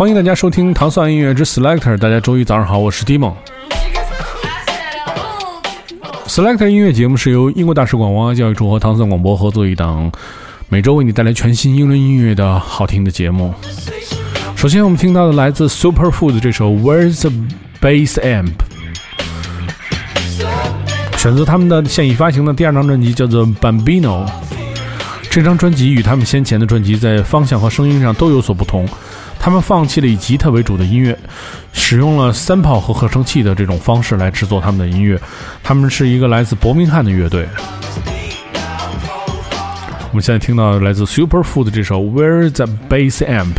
欢迎大家收听糖蒜音乐之 Selector。大家周一早上好，我是 Dimon。Selector 音乐节目是由英国大使馆文化教育处和糖蒜广播合作一档，每周为你带来全新英伦音乐的好听的节目。首先，我们听到的来自 Superfood 这首 Where's the Bass Amp，选择他们的现已发行的第二张专辑，叫做 Bambino。这张专辑与他们先前的专辑在方向和声音上都有所不同。他们放弃了以吉他为主的音乐，使用了三炮和合成器的这种方式来制作他们的音乐。他们是一个来自伯明翰的乐队。我们现在听到来自 Superfood 这首 Where the Bass Amp。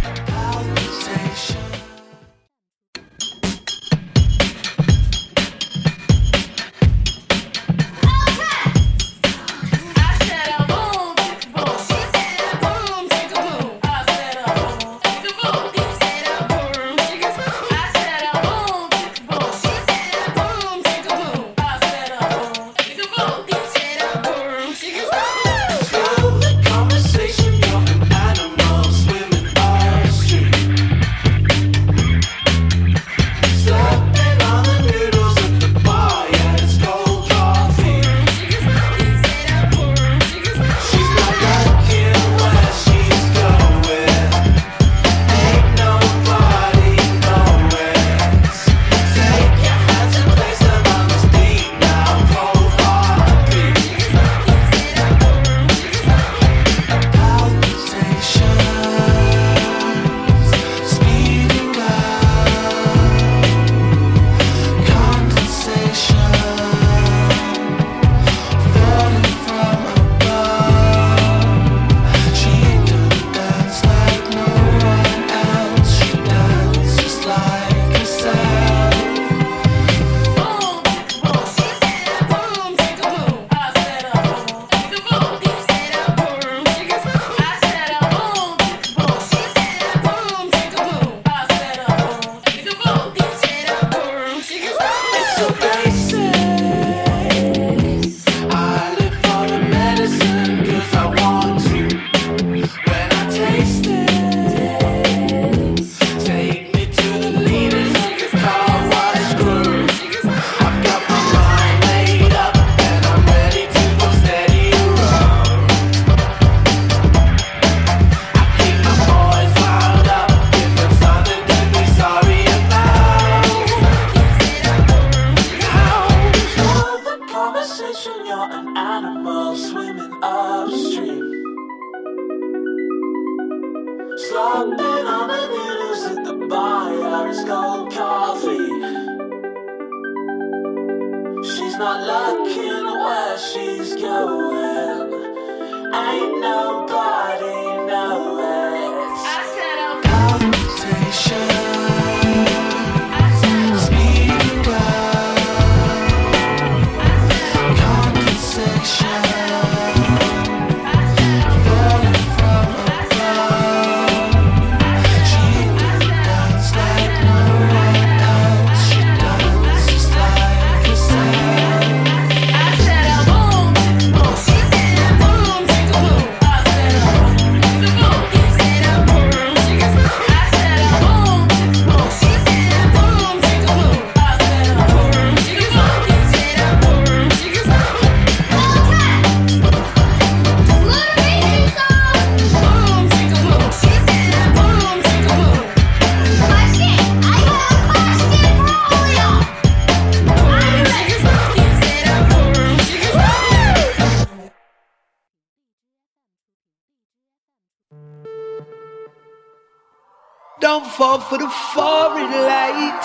For the foreign light.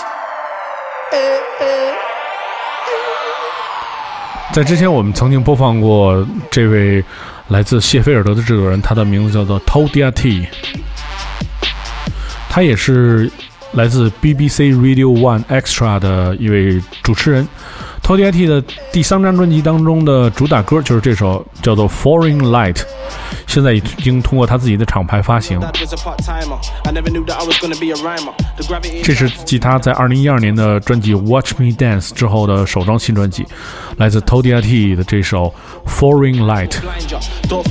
在之前我们曾经播放过这位来自谢菲尔德的制作人，他的名字叫做 Todia T，他也是来自 BBC Radio One Extra 的一位主持人。Todia T 的第三张专辑当中的主打歌就是这首叫做 Foreign Light。现在已经通过他自己的厂牌发行。这是继他在2012年的专辑《Watch Me Dance》之后的首张新专辑，来自 Toddla T 的这首《Foreign Light》。Don't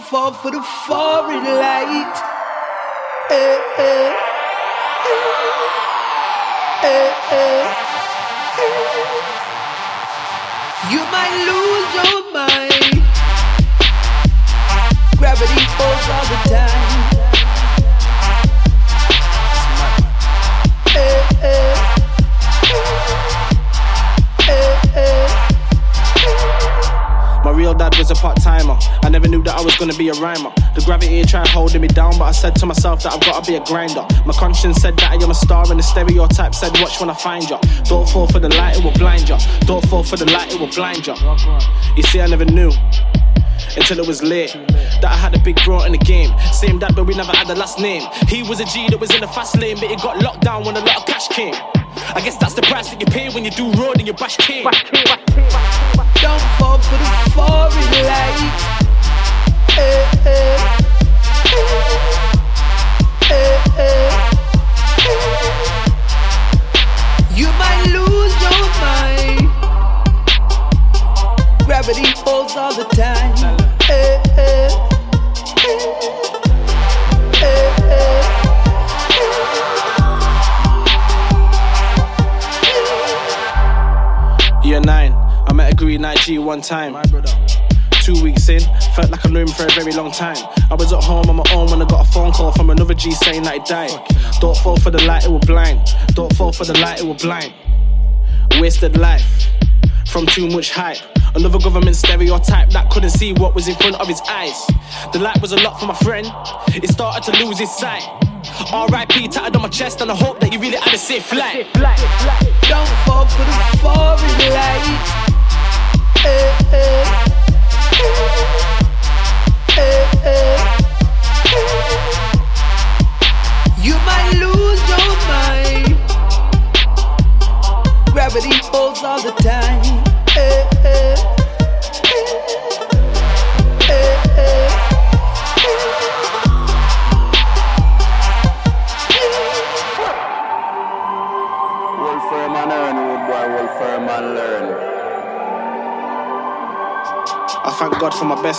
fall for the foreign light. Hey, hey, hey. You might lose your mind. Gravity falls all the time. Dad was a part timer. I never knew that I was gonna be a rhymer. The gravity tried holding me down, but I said to myself that I've gotta be a grinder. My conscience said that I am a star, and the stereotype said, Watch when I find ya. Don't fall for the light, it will blind ya. Don't fall for the light, it will blind ya. You see, I never knew until it was late. That I had a big bro in the game. Same dad, but we never had the last name. He was a G that was in the fast lane, but he got locked down when a lot of cash came. I guess that's the price that you pay when you do road and you bash king. Don't fall for the foreign light. Eh, eh, eh, IG one time. Two weeks in, felt like I knew him for a very long time. I was at home on my own when I got a phone call from another G saying that he died. Don't fall for the light, it will blind. Don't fall for the light, it will blind. Wasted life from too much hype. Another government stereotype that couldn't see what was in front of his eyes. The light was a lot for my friend, he started to lose his sight. RIP tatted on my chest, and I hope that you really had a safe flight. Don't fall for the foreign light.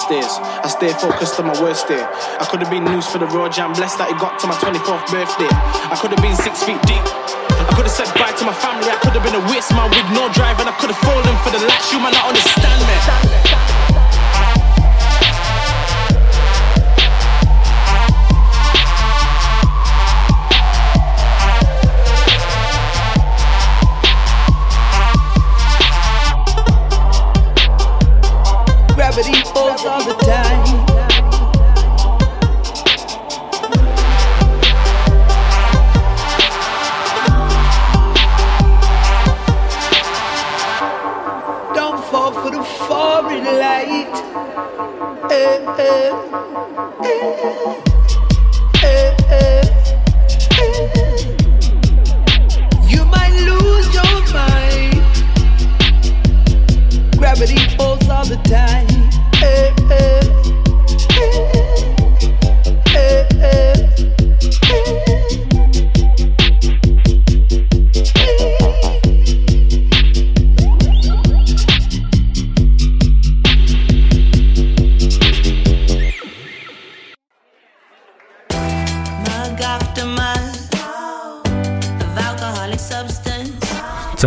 Days. I stay focused on my worst day. I could have been news for the road, I'm blessed that it got to my 24th birthday. I could have been six feet deep. I could have said bye to my family. I could have been a waste man with no drive, and I could have fallen for the lights. You might not understand me.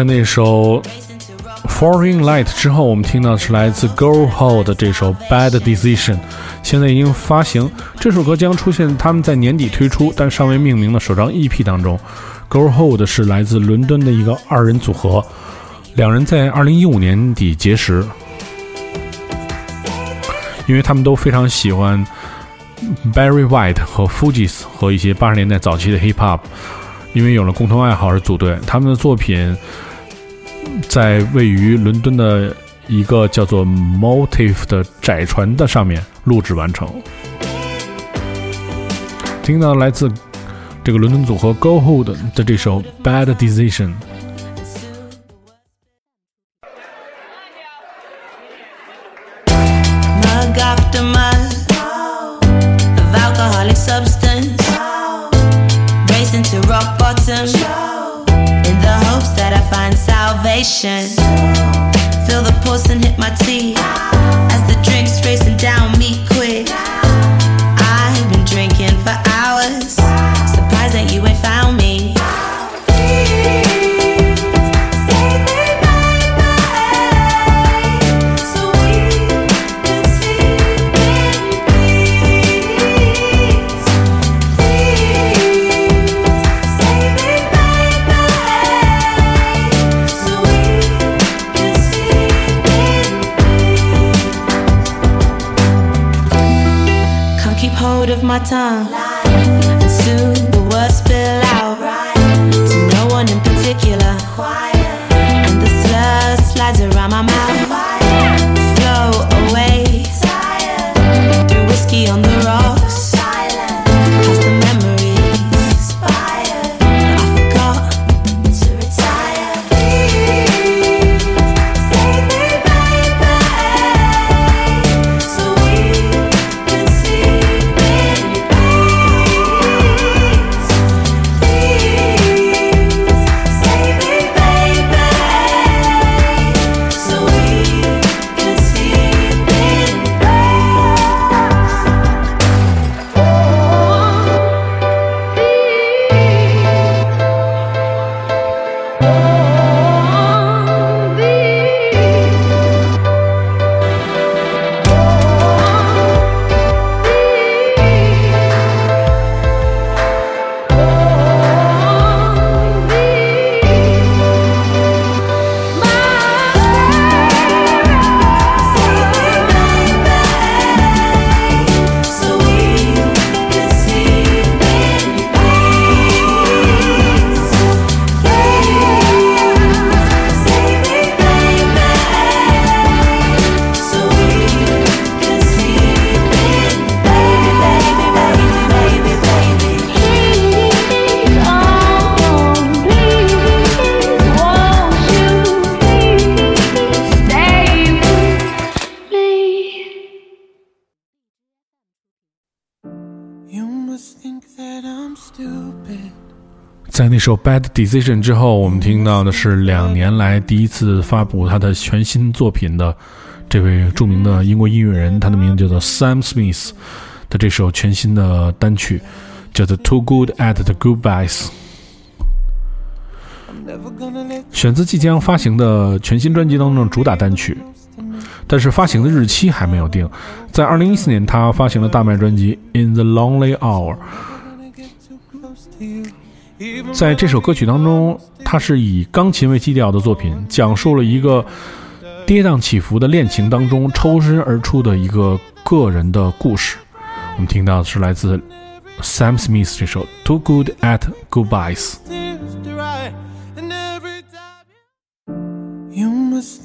那首《Foreign Light》之后，我们听到的是来自 Girl Hold 的这首《Bad Decision》，现在已经发行。这首歌将出现他们在年底推出但尚未命名的首张 EP 当中。，Girl Hold 是来自伦敦的一个二人组合，两人在2015年底结识，因为他们都非常喜欢。Barry White 和 Fugees 和一些八十年代早期的 Hip Hop，因为有了共同爱好而组队。他们的作品在位于伦敦的一个叫做 Motif 的窄船的上面录制完成。听到来自这个伦敦组合 Go Hold 的这首 Bad Decision。Of my tongue. 在那首《Bad Decision》之后，我们听到的是两年来第一次发布他的全新作品的这位著名的英国音乐人，他的名字叫做 Sam Smith 的这首全新的单曲，叫做《Too Good at the Goodbyes》，选自即将发行的全新专辑当中主打单曲。但是发行的日期还没有定。在2014年，他发行了大卖专辑《In the Lonely Hour》。在这首歌曲当中，它是以钢琴为基调的作品，讲述了一个跌宕起伏的恋情当中抽身而出的一个个人的故事。我们听到的是来自 Sam Smith 这首《Too Good at Goodbyes》。You must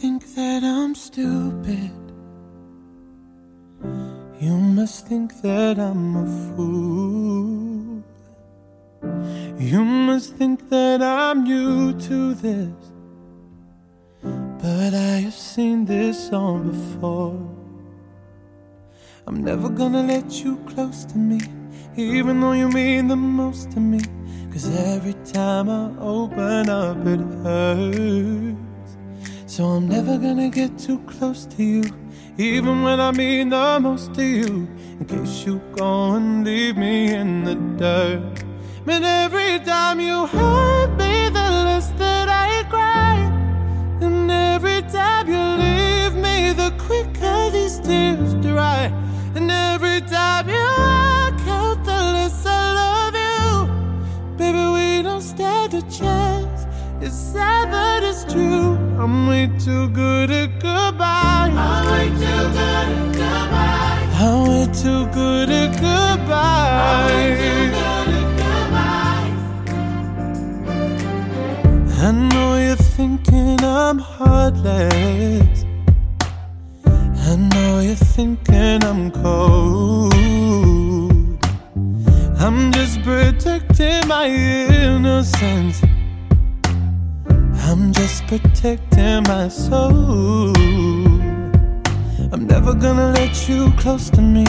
think that I'm a fool. You must think that I'm new to this. But I have seen this song before. I'm never gonna let you close to me, even though you mean the most to me. Cause every time I open up, it hurts. So I'm never gonna get too close to you, even when I mean the most to you. In case you go and leave me in the dirt. But every time you hurt me, the less that I cry. And every time you leave me, the quicker these tears dry. And every time you walk out, the less I love you. Baby, we don't stand a chance. It's sad, but it's true. I'm way too good at goodbye. I'm way too good at goodbye. I'm way too good at goodbyes. Thinking I'm heartless. I know you're thinking I'm cold. I'm just protecting my innocence. I'm just protecting my soul. I'm never gonna let you close to me,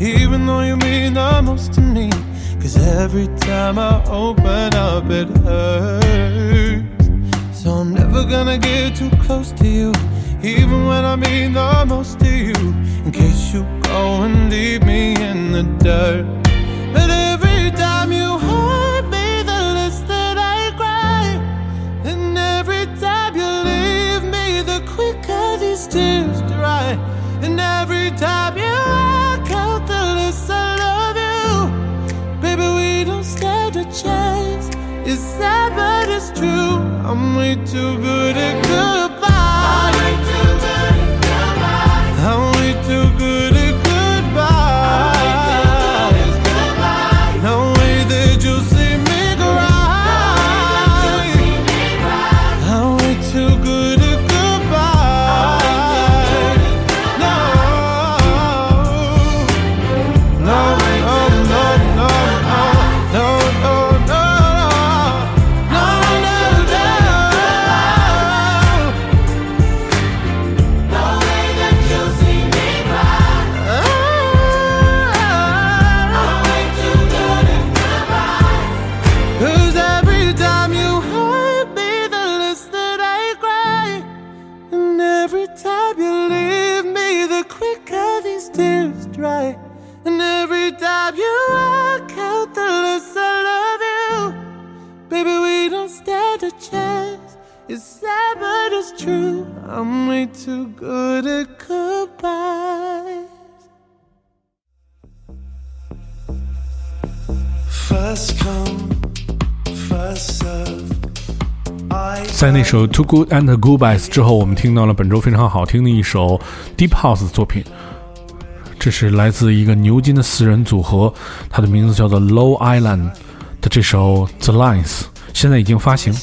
even though you mean the most to me. Cause every time I open up, it hurts. So I'm never gonna get too close to you, even when I mean the most to you. In case you go and leave me in the dirt. But every time you hurt me, the less that I cry. And every time you leave me, the quicker these tears dry. And every time you walk out, the less I love you. Baby, we don't stand a chance. It's but it's true. I'm way too good at goodbye. tears dry. And every time you walk out, the less I love you. Baby, we don't stand a chance. It's sad, but it's true. I'm way too good at goodbye. First come, first serve. I 在那首《Too Good and Goodbyes》之后，我们听到了本周非常好听的一首 Deep House 的作品。 这是来自一个牛津的四人组合，它的名字叫做 Low Island 的这首 The Lines，现在已经发行。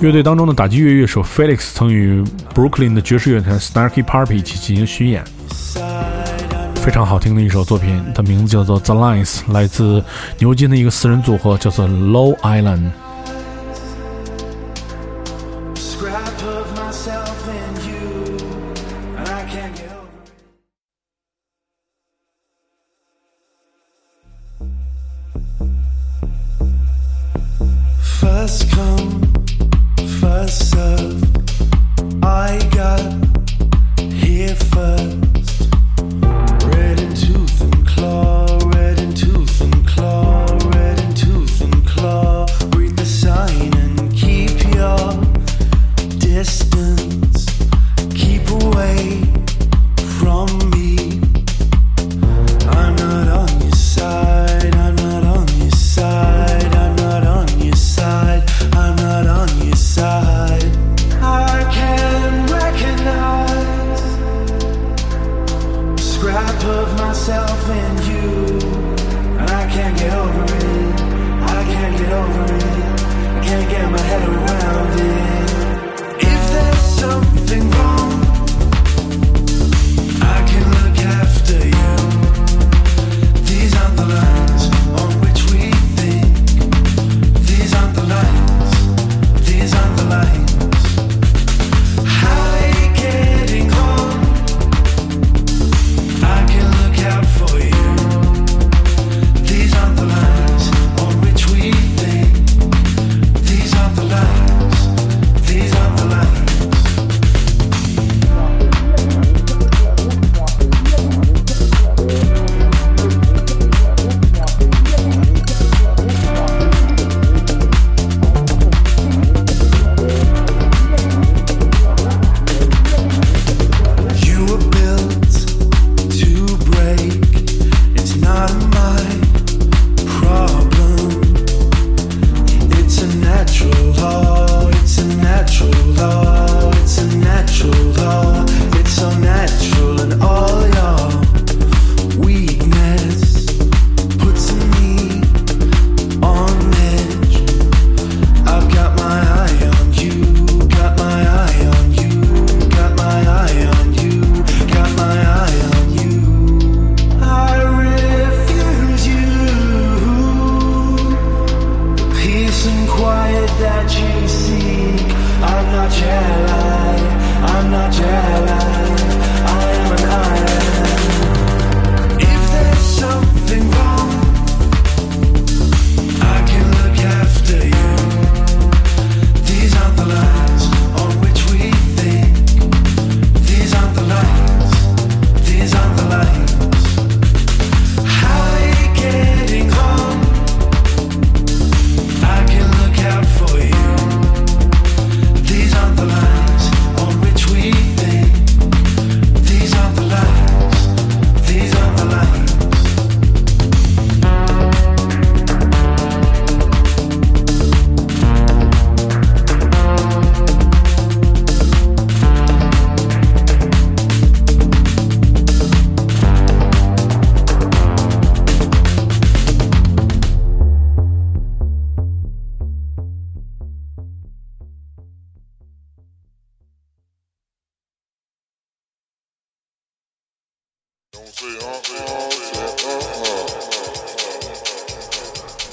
乐队当中的打击乐乐手 Felix 曾与 Brooklyn 的爵士乐团 Snarky Puppy 一起进行巡演，非常好听的一首作品，它名字叫做 The Lines，来自牛津的一个四人组合，叫做 Low Island。that you seek. I'm not jealous. I'm not jealous.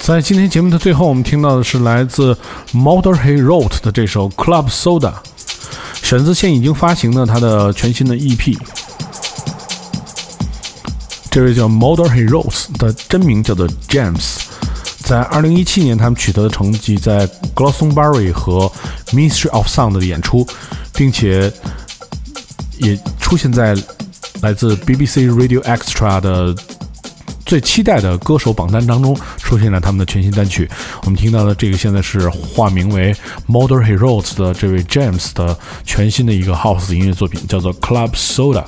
在今天节目的最后，我们听到的是来自 Motorhead Road 的这首 Club Soda，选自现已经发行的他的全新的 EP。这位叫 Motorhead Rose 的真名叫做 James，在2017年他们取得的成绩在 Glossonbury 和 Ministry of Sound 的演出，并且也出现在来自 BBC Radio Extra 的。最期待的歌手榜单当中出现了他们的全新单曲，我们听到的这个现在是化名为 Modern Heroes 的这位 James 的全新的一个 House 音乐作品，叫做 Club Soda。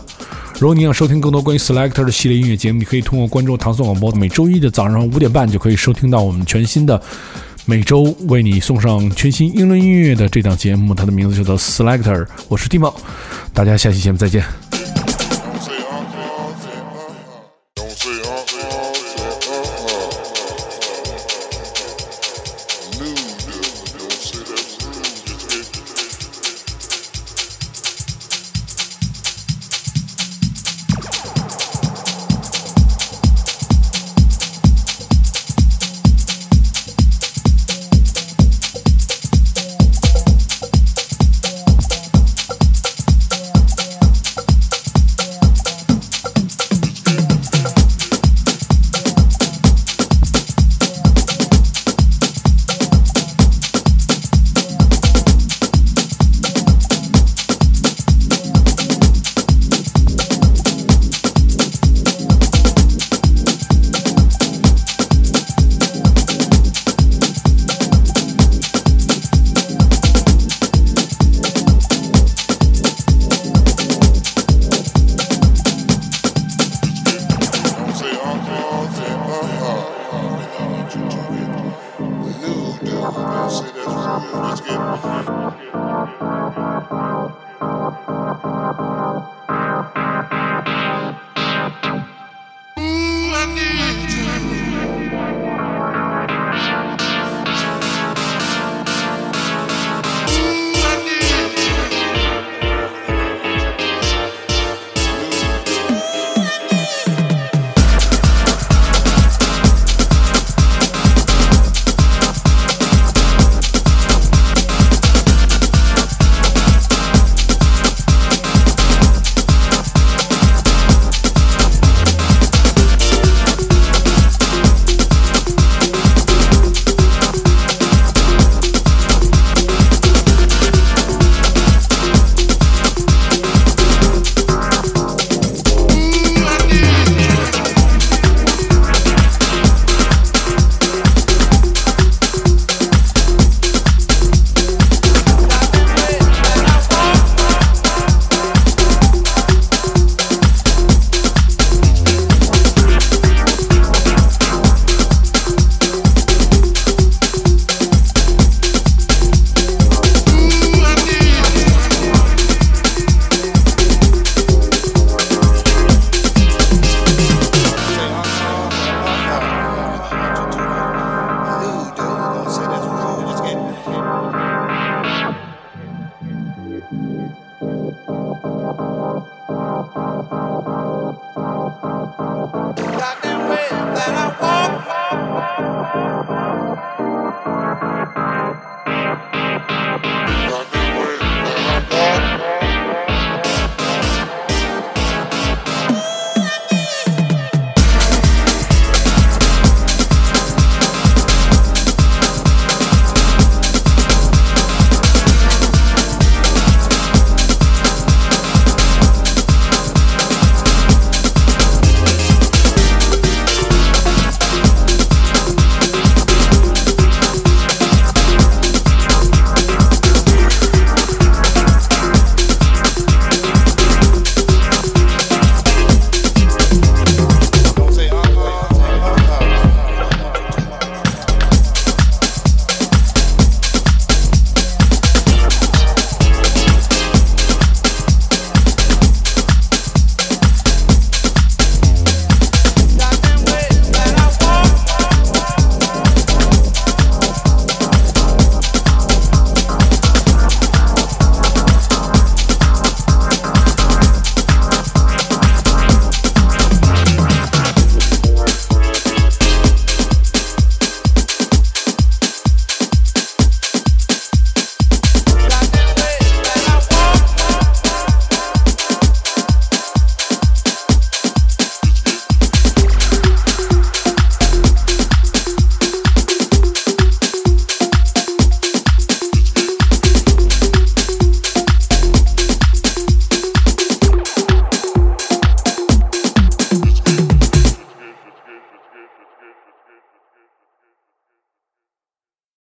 如果你想收听更多关于 Selector 的系列音乐节目，你可以通过关注唐宋广播，每周一的早上五点半就可以收听到我们全新的每周为你送上全新英伦音乐的这档节目，它的名字叫做 Selector。我是蒂茂，大家下期节目再见。